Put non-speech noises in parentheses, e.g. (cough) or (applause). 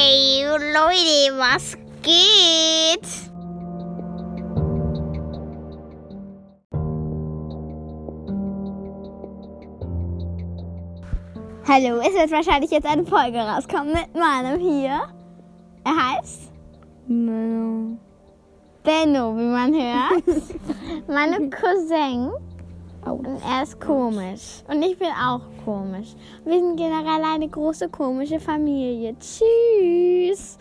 Ey, Leute, was geht? Hallo, es wird wahrscheinlich jetzt eine Folge rauskommen mit meinem hier. Er heißt Menno. Benno, wie man hört. (laughs) Meine Cousin. Und er ist komisch. Und ich bin auch komisch. Wir sind generell eine große komische Familie. Tschüss.